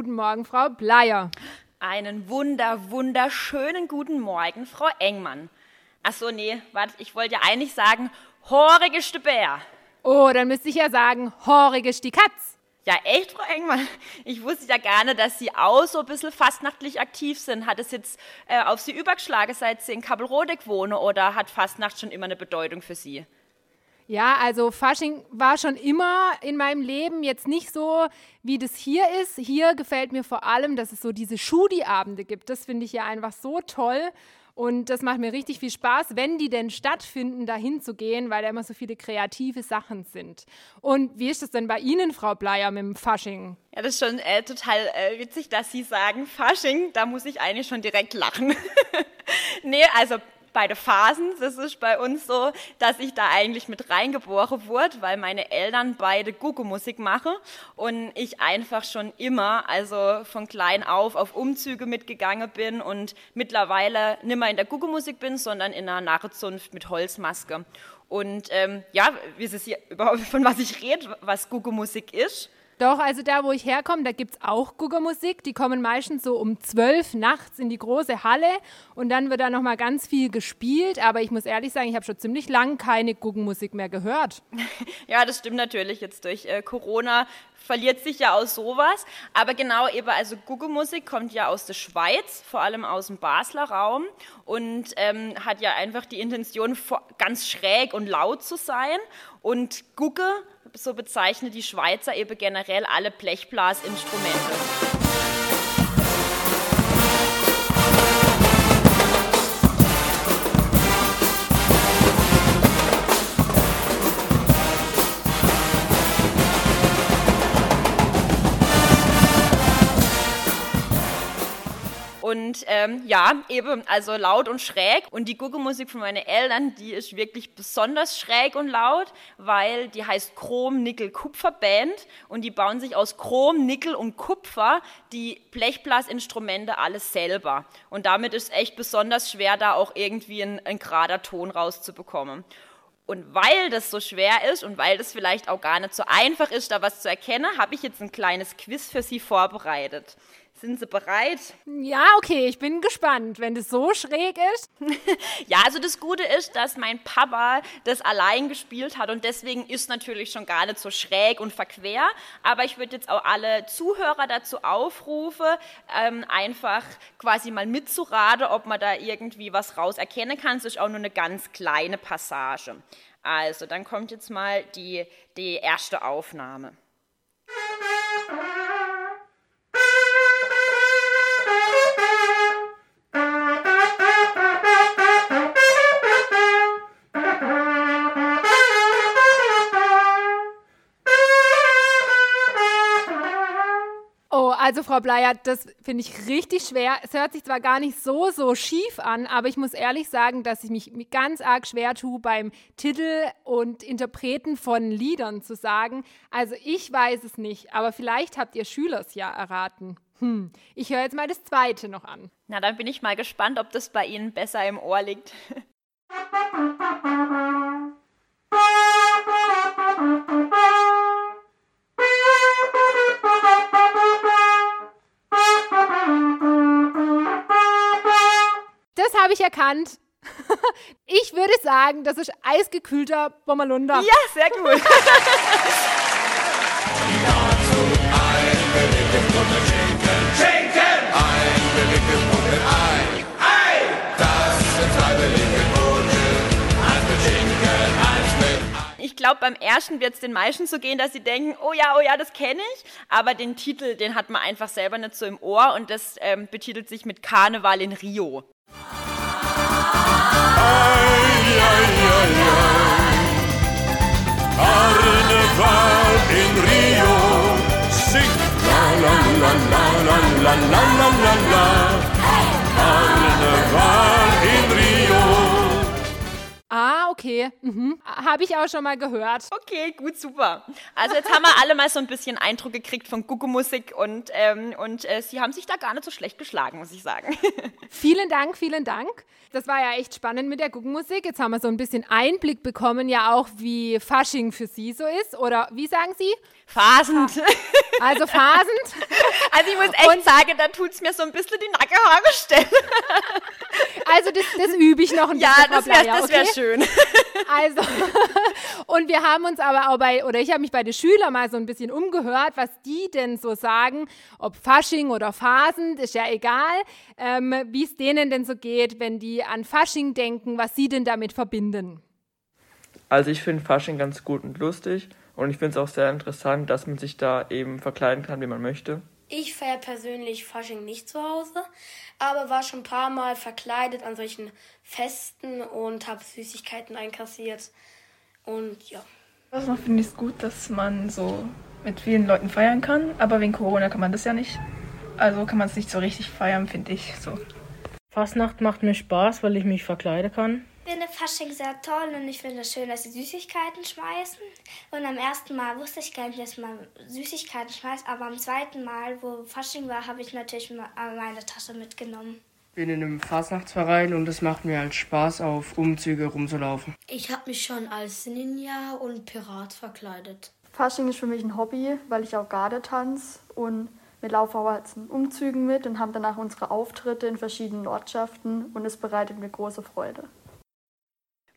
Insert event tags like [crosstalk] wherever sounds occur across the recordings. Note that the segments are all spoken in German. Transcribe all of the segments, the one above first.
guten Morgen, Frau Bleier. Einen wunder, wunderschönen guten Morgen, Frau Engmann. Achso, nee, warte, ich wollte ja eigentlich sagen, horige Bär. Oh, dann müsste ich ja sagen, horige die Katz. Ja, echt, Frau Engmann? Ich wusste ja gerne, dass Sie auch so ein bisschen fastnachtlich aktiv sind. Hat es jetzt äh, auf Sie übergeschlagen, seit Sie in Kabelrodeck wohnen oder hat Fastnacht schon immer eine Bedeutung für Sie? Ja, also Fasching war schon immer in meinem Leben jetzt nicht so, wie das hier ist. Hier gefällt mir vor allem, dass es so diese Schudi-Abende gibt. Das finde ich ja einfach so toll. Und das macht mir richtig viel Spaß, wenn die denn stattfinden, dahin zu gehen, weil da immer so viele kreative Sachen sind. Und wie ist das denn bei Ihnen, Frau Bleier, mit dem Fasching? Ja, das ist schon äh, total äh, witzig, dass Sie sagen Fasching. Da muss ich eigentlich schon direkt lachen. [laughs] nee, also beide Phasen. Das ist bei uns so, dass ich da eigentlich mit reingeboren wurde, weil meine Eltern beide Gucke-Musik machen und ich einfach schon immer, also von klein auf, auf Umzüge mitgegangen bin und mittlerweile nicht mehr in der Gucke-Musik bin, sondern in einer Narrezunft mit Holzmaske. Und ähm, ja, wissen Sie überhaupt, von was ich rede, was Gucke-Musik ist? Doch, also da, wo ich herkomme, da gibt es auch Guggermusik. Die kommen meistens so um zwölf nachts in die große Halle und dann wird da nochmal ganz viel gespielt. Aber ich muss ehrlich sagen, ich habe schon ziemlich lang keine Guggenmusik mehr gehört. [laughs] Ja, das stimmt natürlich. Jetzt durch äh, Corona verliert sich ja aus sowas. Aber genau eben, also Guggenmusik kommt ja aus der Schweiz, vor allem aus dem Basler Raum und ähm, hat ja einfach die Intention, ganz schräg und laut zu sein. Und Gugge so bezeichnet die Schweizer eben generell alle Blechblasinstrumente. Und ähm, ja, eben, also laut und schräg. Und die Guggelmusik von meinen Eltern, die ist wirklich besonders schräg und laut, weil die heißt Chrom, Nickel, Kupfer Band. Und die bauen sich aus Chrom, Nickel und Kupfer die Blechblasinstrumente alles selber. Und damit ist echt besonders schwer, da auch irgendwie ein, ein gerader Ton rauszubekommen. Und weil das so schwer ist und weil das vielleicht auch gar nicht so einfach ist, da was zu erkennen, habe ich jetzt ein kleines Quiz für Sie vorbereitet. Sind Sie bereit? Ja, okay, ich bin gespannt, wenn das so schräg ist. [laughs] ja, also das Gute ist, dass mein Papa das allein gespielt hat und deswegen ist natürlich schon gar nicht so schräg und verquer. Aber ich würde jetzt auch alle Zuhörer dazu aufrufen, ähm, einfach quasi mal mitzuraten, ob man da irgendwie was raus erkennen kann. Es ist auch nur eine ganz kleine Passage. Also, dann kommt jetzt mal die, die erste Aufnahme. Also Frau Bleier, das finde ich richtig schwer. Es hört sich zwar gar nicht so, so schief an, aber ich muss ehrlich sagen, dass ich mich ganz arg schwer tue, beim Titel und Interpreten von Liedern zu sagen. Also ich weiß es nicht, aber vielleicht habt ihr Schülers ja erraten. Hm, ich höre jetzt mal das zweite noch an. Na, dann bin ich mal gespannt, ob das bei Ihnen besser im Ohr liegt. [laughs] habe ich erkannt. [laughs] Ich würde sagen, das ist eisgekühlter Bommerlunder. Ja, sehr gut. Ich glaube, beim ersten wird es den meisten so gehen, dass sie denken, oh ja, oh ja, das kenne ich. Aber den Titel, den hat man einfach selber nicht so im Ohr und das ähm, betitelt sich mit Karneval in Rio. Karneval in Rio, sing la la la la la la la la la la. Karneval in Rio. Ah, okay. Mhm. Habe ich auch schon mal gehört. Okay, gut, super. Also jetzt haben wir alle mal so ein bisschen Eindruck gekriegt von Gucke-Musik und, ähm, und äh, Sie haben sich da gar nicht so schlecht geschlagen, muss ich sagen. [laughs] vielen Dank, vielen Dank. Das war ja echt spannend mit der Guckenmusik. Jetzt haben wir so ein bisschen Einblick bekommen, ja auch, wie Fasching für Sie so ist. Oder wie sagen Sie? Phasend. Also phasend. [laughs] Also ich muss echt und, sagen, da tut es mir so ein bisschen die Nackenhaare stellen. Also das, das übe ich noch ein bisschen. Ja, das wäre wär okay? schön. Also, [laughs] und wir haben uns aber auch bei, oder ich habe mich bei den Schülern mal so ein bisschen umgehört, was die denn so sagen, ob Fasching oder Phasend, ist ja egal, ähm, wie es denen denn so geht, wenn die an Fasching denken, was sie denn damit verbinden. Also ich finde Fasching ganz gut und lustig und ich finde es auch sehr interessant, dass man sich da eben verkleiden kann, wie man möchte. Ich feiere persönlich Fasching nicht zu Hause, aber war schon ein paar Mal verkleidet an solchen Festen und habe Süßigkeiten einkassiert. Und ja. Also finde ich es gut, dass man so mit vielen Leuten feiern kann, aber wegen Corona kann man das ja nicht. Also kann man es nicht so richtig feiern, finde ich so. Fastnacht macht mir Spaß, weil ich mich verkleiden kann finde Fasching sehr toll und ich finde es schön, dass sie Süßigkeiten schmeißen. Und am ersten Mal wusste ich gar nicht, dass man Süßigkeiten schmeißt, aber am zweiten Mal, wo Fasching war, habe ich natürlich meine Tasche mitgenommen. Ich bin in einem Fasnachtsverein und es macht mir halt Spaß, auf Umzüge rumzulaufen. Ich habe mich schon als Ninja und Pirat verkleidet. Fasching ist für mich ein Hobby, weil ich auch Garde tanze und wir laufen auch als Umzügen mit und haben danach unsere Auftritte in verschiedenen Ortschaften und es bereitet mir große Freude.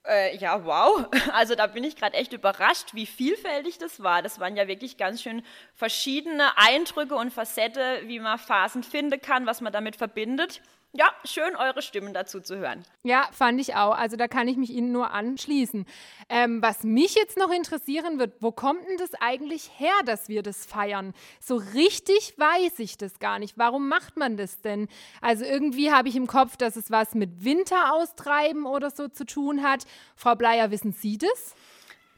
Äh, ja, wow. [laughs] Also da bin ich gerade echt überrascht, wie vielfältig das war. Das waren ja wirklich ganz schön verschiedene Eindrücke und Facette, wie man Phasen finden kann, was man damit verbindet ja, schön eure Stimmen dazu zu hören. Ja, fand ich auch. Also da kann ich mich Ihnen nur anschließen. Ähm, was mich jetzt noch interessieren wird, wo kommt denn das eigentlich her, dass wir das feiern? So richtig weiß ich das gar nicht. Warum macht man das denn? Also irgendwie habe ich im Kopf, dass es was mit Winter austreiben oder so zu tun hat. Frau Bleier, wissen Sie das?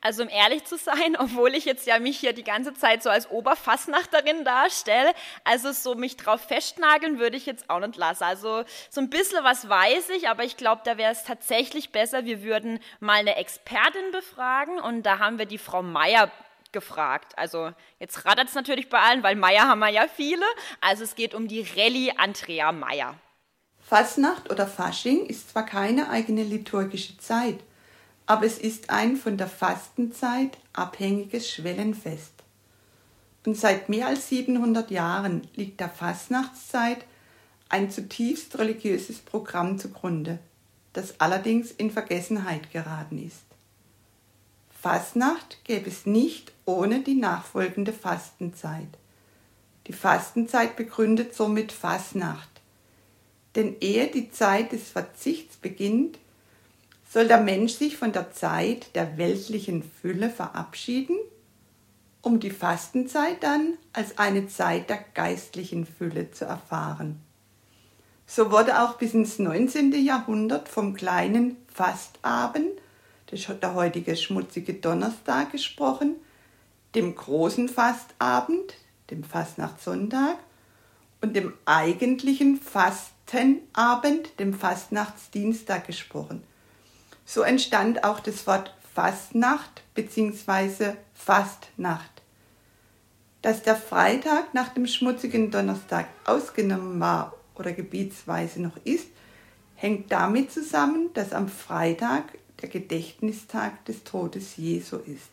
Also um ehrlich zu sein, [laughs] obwohl ich jetzt ja mich hier die ganze Zeit so als Oberfassnachterin darstelle, also so mich drauf festnageln würde ich jetzt auch nicht lassen. Also so ein bisschen was weiß ich, aber ich glaube, da wäre es tatsächlich besser, wir würden mal eine Expertin befragen und da haben wir die Frau Meier gefragt. Also jetzt rattert es natürlich bei allen, weil Meier haben wir ja viele. Also es geht um die Rallye Andrea Meier. Fasnacht oder Fasching ist zwar keine eigene liturgische Zeit, aber es ist ein von der Fastenzeit abhängiges Schwellenfest. Und seit mehr als 700 Jahren liegt der Fastnachtszeit ein zutiefst religiöses Programm zugrunde, das allerdings in Vergessenheit geraten ist. Fastnacht gäbe es nicht ohne die nachfolgende Fastenzeit. Die Fastenzeit begründet somit Fastnacht. Denn ehe die Zeit des Verzichts beginnt, soll der Mensch sich von der Zeit der weltlichen Fülle verabschieden, um die Fastenzeit dann als eine Zeit der geistlichen Fülle zu erfahren. So wurde auch bis ins 19. Jahrhundert vom kleinen Fastabend, der heutige schmutzige Donnerstag, gesprochen, dem großen Fastabend, dem Fastnachtssonntag und dem eigentlichen Fastenabend, dem Fastnachtsdienstag gesprochen – so entstand auch das Wort Fastnacht bzw. Fastnacht. Dass der Freitag nach dem schmutzigen Donnerstag ausgenommen war oder gebietsweise noch ist, hängt damit zusammen, dass am Freitag der Gedächtnistag des Todes Jesu ist.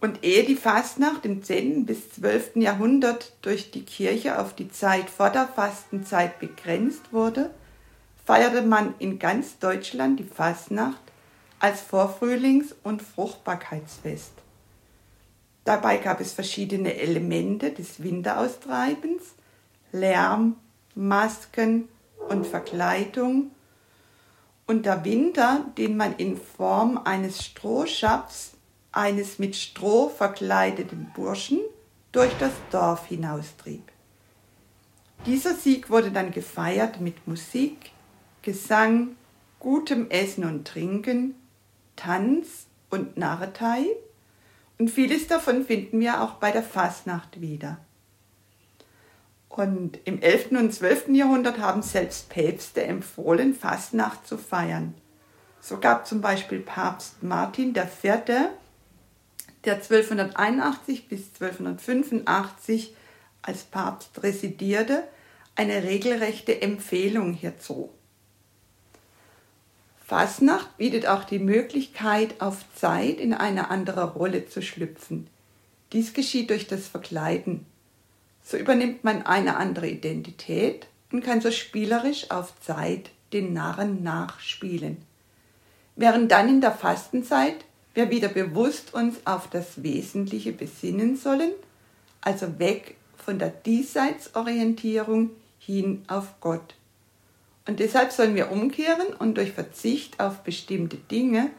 Und ehe die Fastnacht im 10. bis 12. Jahrhundert durch die Kirche auf die Zeit vor der Fastenzeit begrenzt wurde, feierte man in ganz Deutschland die Fastnacht als Vorfrühlings- und Fruchtbarkeitsfest. Dabei gab es verschiedene Elemente des Winteraustreibens, Lärm, Masken und Verkleidung. Und der Winter, den man in Form eines Strohschapps, eines mit Stroh verkleideten Burschen, durch das Dorf hinaustrieb. Dieser Sieg wurde dann gefeiert mit Musik, Gesang, gutem Essen und Trinken, Tanz und Narretei und vieles davon finden wir auch bei der Fastnacht wieder. Und im 11. und 12. Jahrhundert haben selbst Päpste empfohlen, Fastnacht zu feiern. So gab zum Beispiel Papst Martin IV., der 1281 bis 1285 als Papst residierte, eine regelrechte Empfehlung hierzu. Fasnacht bietet auch die Möglichkeit, auf Zeit in eine andere Rolle zu schlüpfen. Dies geschieht durch das Verkleiden. So übernimmt man eine andere Identität und kann so spielerisch auf Zeit den Narren nachspielen. Während dann in der Fastenzeit wir wieder bewusst uns auf das Wesentliche besinnen sollen, also weg von der Diesseitsorientierung hin auf Gott. Und deshalb sollen wir umkehren und durch Verzicht auf bestimmte Dinge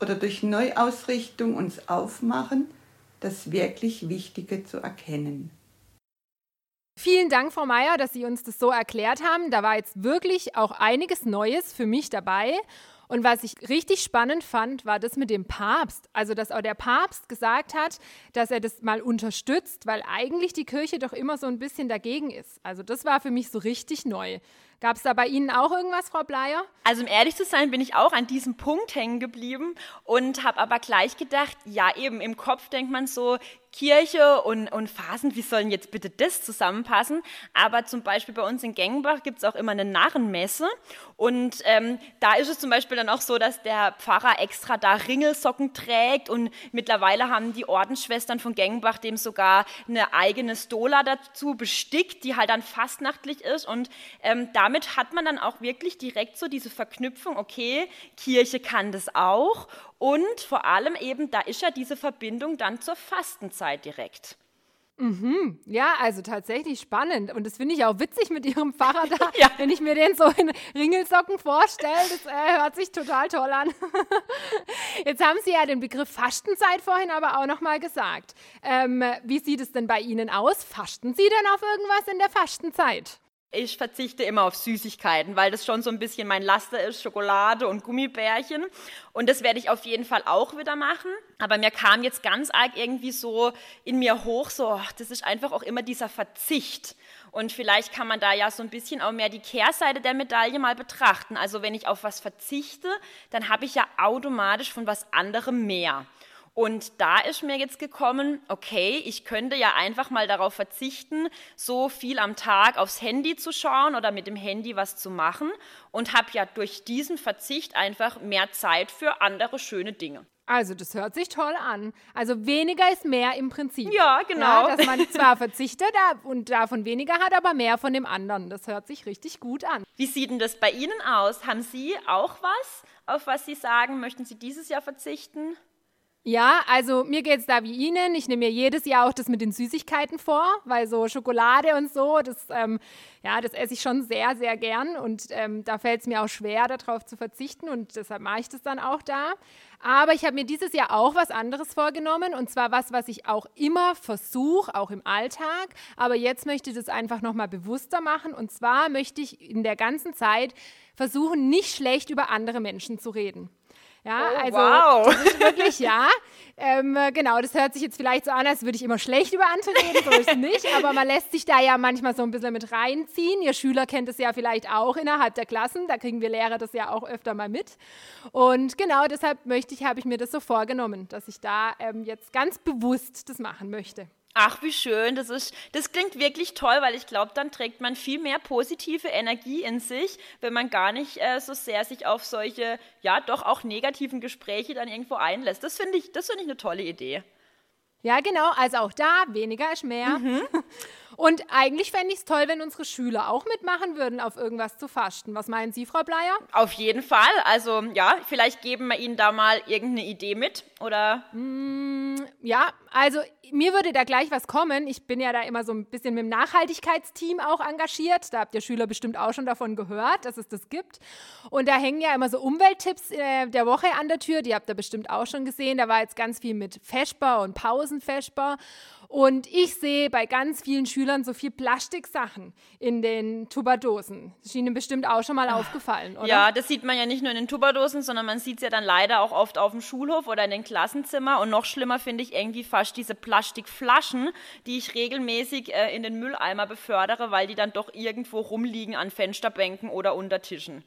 oder durch Neuausrichtung uns aufmachen, das wirklich Wichtige zu erkennen. Vielen Dank, Frau Meier, dass Sie uns das so erklärt haben. Da war jetzt wirklich auch einiges Neues für mich dabei. Und was ich richtig spannend fand, war das mit dem Papst. Also, dass auch der Papst gesagt hat, dass er das mal unterstützt, weil eigentlich die Kirche doch immer so ein bisschen dagegen ist. Also, das war für mich so richtig neu. Gab es da bei Ihnen auch irgendwas, Frau Bleier? Also um ehrlich zu sein, bin ich auch an diesem Punkt hängen geblieben und habe aber gleich gedacht, ja eben im Kopf denkt man so, Kirche und, und Phasen, wie sollen jetzt bitte das zusammenpassen? Aber zum Beispiel bei uns in Gengenbach gibt es auch immer eine Narrenmesse und ähm, da ist es zum Beispiel dann auch so, dass der Pfarrer extra da Ringelsocken trägt und mittlerweile haben die Ordensschwestern von Gengenbach dem sogar eine eigene Stola dazu bestickt, die halt dann fastnachtlich ist und ähm, da damit hat man dann auch wirklich direkt so diese Verknüpfung, okay, Kirche kann das auch und vor allem eben, da ist ja diese Verbindung dann zur Fastenzeit direkt. Mhm. Ja, also tatsächlich spannend. Und das finde ich auch witzig mit Ihrem Pfarrer da. [laughs] ja. Wenn ich mir den so in Ringelsocken vorstelle, das äh, hört sich total toll an. [laughs] Jetzt haben Sie ja den Begriff Fastenzeit vorhin aber auch nochmal gesagt. Ähm, wie sieht es denn bei Ihnen aus? Fasten Sie denn auf irgendwas in der Fastenzeit? Ich verzichte immer auf Süßigkeiten, weil das schon so ein bisschen mein Laster ist, Schokolade und Gummibärchen. Und das werde ich auf jeden Fall auch wieder machen. Aber mir kam jetzt ganz arg irgendwie so in mir hoch, so, ach, das ist einfach auch immer dieser Verzicht. Und vielleicht kann man da ja so ein bisschen auch mehr die Kehrseite der Medaille mal betrachten. Also wenn ich auf was verzichte, dann habe ich ja automatisch von was anderem mehr. Und da ist mir jetzt gekommen, okay, ich könnte ja einfach mal darauf verzichten, so viel am Tag aufs Handy zu schauen oder mit dem Handy was zu machen und habe ja durch diesen Verzicht einfach mehr Zeit für andere schöne Dinge. Also, das hört sich toll an. Also, weniger ist mehr im Prinzip. Ja, genau. Ja, dass man zwar verzichtet und davon weniger hat, aber mehr von dem anderen. Das hört sich richtig gut an. Wie sieht denn das bei Ihnen aus? Haben Sie auch was, auf was Sie sagen, möchten Sie dieses Jahr verzichten? Ja, also mir geht es da wie Ihnen. Ich nehme mir jedes Jahr auch das mit den Süßigkeiten vor, weil so Schokolade und so, das, ähm, ja, das esse ich schon sehr, sehr gern und ähm, da fällt es mir auch schwer, darauf zu verzichten und deshalb mache ich das dann auch da. Aber ich habe mir dieses Jahr auch was anderes vorgenommen und zwar was, was ich auch immer versuche, auch im Alltag. Aber jetzt möchte ich das einfach nochmal bewusster machen und zwar möchte ich in der ganzen Zeit versuchen, nicht schlecht über andere Menschen zu reden. Ja, oh, also wow. das ist wirklich ja. Ähm, genau, das hört sich jetzt vielleicht so an, als würde ich immer schlecht über andere reden, so ist es nicht. Aber man lässt sich da ja manchmal so ein bisschen mit reinziehen. Ihr Schüler kennt es ja vielleicht auch innerhalb der Klassen, da kriegen wir Lehrer das ja auch öfter mal mit. Und genau deshalb möchte ich, habe ich mir das so vorgenommen, dass ich da ähm, jetzt ganz bewusst das machen möchte. Ach, wie schön. Das, ist, das klingt wirklich toll, weil ich glaube, dann trägt man viel mehr positive Energie in sich, wenn man gar nicht äh, so sehr sich auf solche, ja, doch auch negativen Gespräche dann irgendwo einlässt. Das finde ich, find ich eine tolle Idee. Ja, genau. Also auch da, weniger ist mehr. Mhm. [laughs] Und eigentlich fände ich es toll, wenn unsere Schüler auch mitmachen würden, auf irgendwas zu fasten. Was meinen Sie, Frau Bleier? Auf jeden Fall. Also ja, vielleicht geben wir Ihnen da mal irgendeine Idee mit, oder? Mm, ja, also mir würde da gleich was kommen. Ich bin ja da immer so ein bisschen mit dem Nachhaltigkeitsteam auch engagiert. Da habt ihr Schüler bestimmt auch schon davon gehört, dass es das gibt. Und da hängen ja immer so Umwelttipps äh, der Woche an der Tür. Die habt ihr bestimmt auch schon gesehen. Da war jetzt ganz viel mit Feschbar und Pausenfeschbar. Und ich sehe bei ganz vielen Schülern so viel Plastiksachen in den Tupperdosen. Das ist Ihnen bestimmt auch schon mal aufgefallen, oder? Ja, das sieht man ja nicht nur in den Tupperdosen, sondern man sieht es ja dann leider auch oft auf dem Schulhof oder in den Klassenzimmer. Und noch schlimmer finde ich irgendwie fast diese Plastikflaschen, die ich regelmäßig äh, in den Mülleimer befördere, weil die dann doch irgendwo rumliegen an Fensterbänken oder unter Tischen.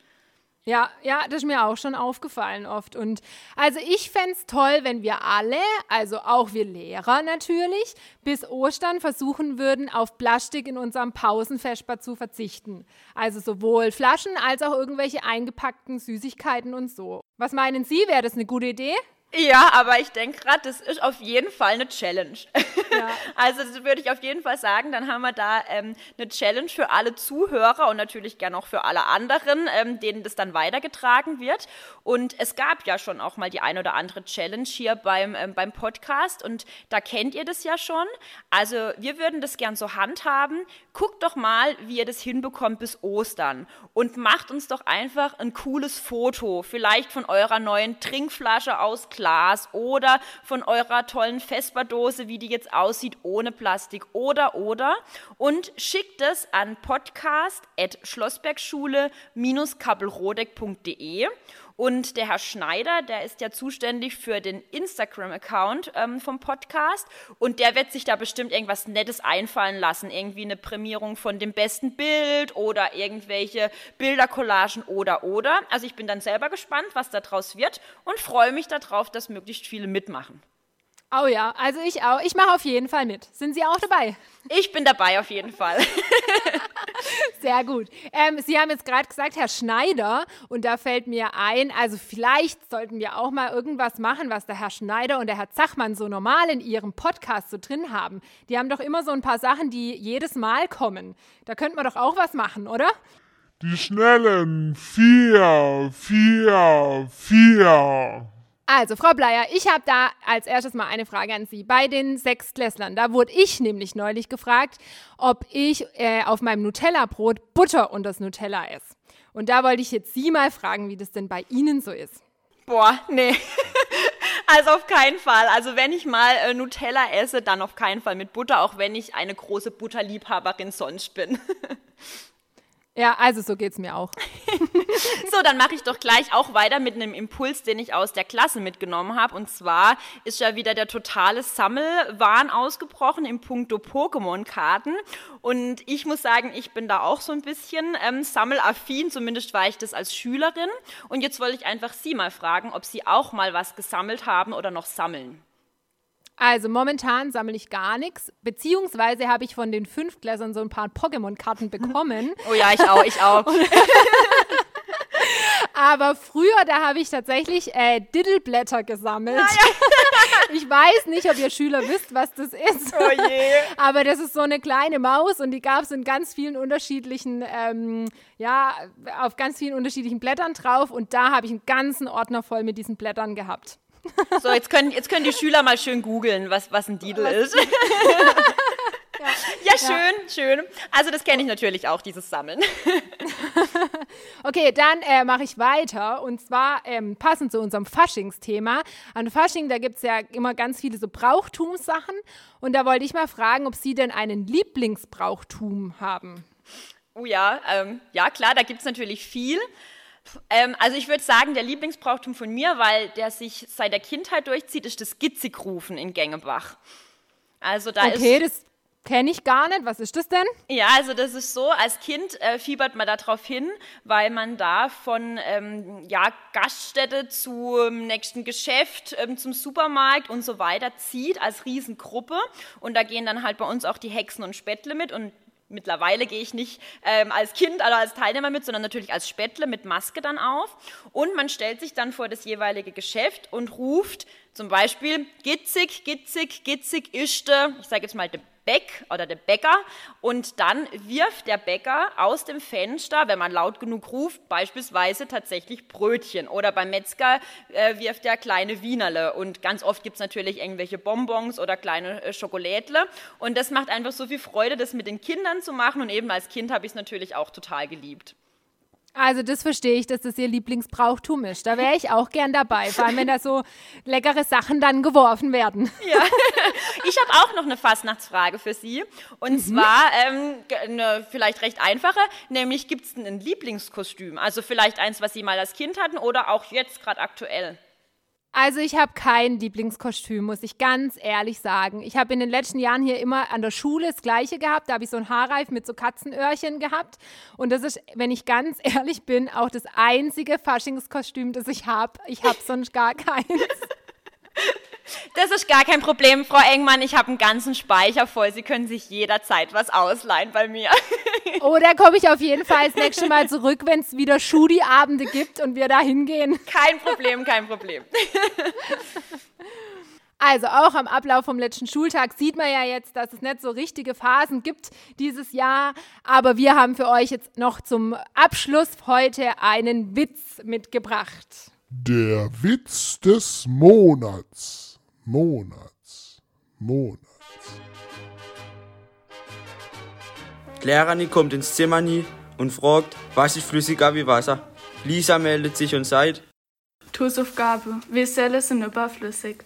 Ja, ja, das ist mir auch schon aufgefallen oft. Und also ich fände es toll, wenn wir alle, also auch wir Lehrer natürlich, bis Ostern versuchen würden, auf Plastik in unserem Pausenfeschbar zu verzichten. Also sowohl Flaschen als auch irgendwelche eingepackten Süßigkeiten und so. Was meinen Sie, wäre das eine gute Idee? Ja, aber ich denke gerade, das ist auf jeden Fall eine Challenge. [laughs] Ja. Also das würde ich auf jeden Fall sagen. Dann haben wir da ähm, eine Challenge für alle Zuhörer und natürlich gerne auch für alle anderen, ähm, denen das dann weitergetragen wird. Und es gab ja schon auch mal die ein oder andere Challenge hier beim, ähm, beim Podcast und da kennt ihr das ja schon. Also wir würden das gern so handhaben. Guckt doch mal, wie ihr das hinbekommt bis Ostern und macht uns doch einfach ein cooles Foto, vielleicht von eurer neuen Trinkflasche aus Glas oder von eurer tollen Vespa-Dose, wie die jetzt aussieht, ohne Plastik. Oder oder. Und schickt es an podcast.schlossbergschule-kappelrodeck.de und der Herr Schneider, der ist ja zuständig für den Instagram-Account ähm, vom Podcast und der wird sich da bestimmt irgendwas Nettes einfallen lassen. Irgendwie eine Prämierung von dem besten Bild oder irgendwelche Bildercollagen oder oder. Also ich bin dann selber gespannt, was da draus wird und freue mich darauf, dass möglichst viele mitmachen. Oh ja, also ich auch. Ich mache auf jeden Fall mit. Sind Sie auch dabei? Ich bin dabei auf jeden Fall. [laughs] Sehr gut. Ähm, Sie haben jetzt gerade gesagt, Herr Schneider, und da fällt mir ein, also vielleicht sollten wir auch mal irgendwas machen, was der Herr Schneider und der Herr Zachmann so normal in ihrem Podcast so drin haben. Die haben doch immer so ein paar Sachen, die jedes Mal kommen. Da könnten wir doch auch was machen, oder? Die schnellen vier, vier, vier. Also, Frau Bleier, ich habe da als erstes mal eine Frage an Sie. Bei den Sechstklässlern, da wurde ich nämlich neulich gefragt, ob ich äh, auf meinem Nutella-Brot Butter und das Nutella esse. Und da wollte ich jetzt Sie mal fragen, wie das denn bei Ihnen so ist. Boah, nee. [laughs] Also auf keinen Fall. Also wenn ich mal äh, Nutella esse, dann auf keinen Fall mit Butter, auch wenn ich eine große Butterliebhaberin sonst bin. [laughs] Ja, also so geht es mir auch. [laughs] so, dann mache ich doch gleich auch weiter mit einem Impuls, den ich aus der Klasse mitgenommen habe. Und zwar ist ja wieder der totale Sammelwahn ausgebrochen im Punkto Pokémon-Karten. Und ich muss sagen, ich bin da auch so ein bisschen ähm, sammelaffin, zumindest war ich das als Schülerin. Und jetzt wollte ich einfach Sie mal fragen, ob Sie auch mal was gesammelt haben oder noch sammeln. Also momentan sammle ich gar nichts, beziehungsweise habe ich von den Fünftklässern so ein paar Pokémon-Karten [laughs] bekommen. Oh ja, ich auch, ich auch. [laughs] Aber früher, da habe ich tatsächlich äh, Diddleblätter gesammelt. Ja. [laughs] ich weiß nicht, ob ihr Schüler wisst, was das ist. Oh je. Aber das ist so eine kleine Maus und die gab es in ganz vielen unterschiedlichen, ähm, ja, auf ganz vielen unterschiedlichen Blättern drauf. Und da habe ich einen ganzen Ordner voll mit diesen Blättern gehabt. So, jetzt können, jetzt können die Schüler mal schön googeln, was, was ein Didel ist. [laughs] Ja, ja, schön, ja. schön. Also das kenne ich natürlich auch, dieses Sammeln. [laughs] okay, dann äh, mache ich weiter. Und zwar ähm, passend zu unserem Faschingsthema. An Fasching, da gibt es ja immer ganz viele so Brauchtumssachen. Und da wollte ich mal fragen, ob Sie denn einen Lieblingsbrauchtum haben. Oh ja, ähm, ja klar, da gibt es natürlich viel. Ähm, also ich würde sagen, der Lieblingsbrauchtum von mir, weil der sich seit der Kindheit durchzieht, ist das Gitzigrufen in Gängebach. Also da okay, ist, das kenne ich gar nicht. Was ist das denn? Ja, also das ist so, als Kind äh, fiebert man darauf hin, weil man da von ähm, ja, Gaststätte zum nächsten Geschäft, ähm, zum Supermarkt und so weiter zieht als Riesengruppe. Und da gehen dann halt bei uns auch die Hexen und Spättle mit und mittlerweile gehe ich nicht ähm, als Kind oder als Teilnehmer mit, sondern natürlich als Spättle mit Maske dann auf. Und man stellt sich dann vor das jeweilige Geschäft und ruft zum Beispiel Gitzig, Gitzig, Gitzig, Ischte, ich sage jetzt mal de Bäck oder der Bäcker. Und dann wirft der Bäcker aus dem Fenster, wenn man laut genug ruft, beispielsweise tatsächlich Brötchen. Oder beim Metzger äh, wirft er kleine Wienerle. Und ganz oft gibt es natürlich irgendwelche Bonbons oder kleine äh, Schokolädle und das macht einfach so viel Freude, das mit den Kindern zu machen. Und eben als Kind habe ich es natürlich auch total geliebt. Also das verstehe ich, dass das ihr Lieblingsbrauchtum ist. Da wäre ich auch gern dabei, vor allem wenn da so leckere Sachen dann geworfen werden. Ja, ich habe auch noch eine Fastnachtsfrage für Sie. Und mhm. zwar ähm, eine vielleicht recht einfache, nämlich gibt es ein Lieblingskostüm? Also vielleicht eins, was Sie mal als Kind hatten oder auch jetzt gerade aktuell? Also ich habe kein Lieblingskostüm, muss ich ganz ehrlich sagen. Ich habe in den letzten Jahren hier immer an der Schule das gleiche gehabt. Da habe ich so ein Haarreif mit so Katzenöhrchen gehabt. Und das ist, wenn ich ganz [laughs] ehrlich bin, auch das einzige Faschingskostüm, das ich habe. Ich habe sonst gar keins. [laughs] Das ist gar kein Problem, Frau Engmann. Ich habe einen ganzen Speicher voll. Sie können sich jederzeit was ausleihen bei mir. [laughs] Oder komme ich auf jeden Fall das nächste Mal zurück, wenn es wieder Schudi-Abende gibt und wir da hingehen. Kein Problem, kein Problem. [laughs] Also auch am Ablauf vom letzten Schultag sieht man ja jetzt, dass es nicht so richtige Phasen gibt dieses Jahr. Aber wir haben für euch jetzt noch zum Abschluss heute einen Witz mitgebracht. Der Witz des Monats. Monats. Monats. Lehrerin kommt ins Zimmer nie und fragt, was ist flüssiger wie Wasser. Lisa meldet sich und sagt, Hausaufgabe. Wir Selle sind überflüssig.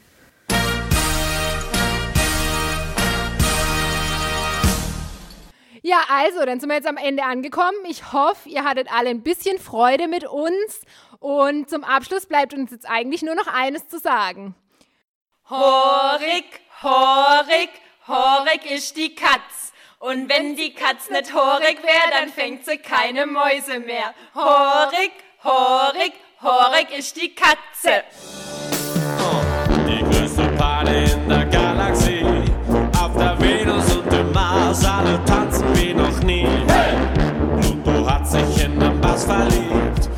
Ja, also, dann sind wir jetzt am Ende angekommen. Ich hoffe, ihr hattet alle ein bisschen Freude mit uns. Und zum Abschluss bleibt uns jetzt eigentlich nur noch eines zu sagen. Horig, horig, horig ist die Katz. Und wenn die Katz nicht horig wäre, dann fängt sie keine Mäuse mehr. Horig, horig, horig ist die Katze. Die größte Party in der Galaxie, auf der Venus und dem Mars, alle tanzen wie noch nie. Hey! Pluto hat sich in den Bass verliebt.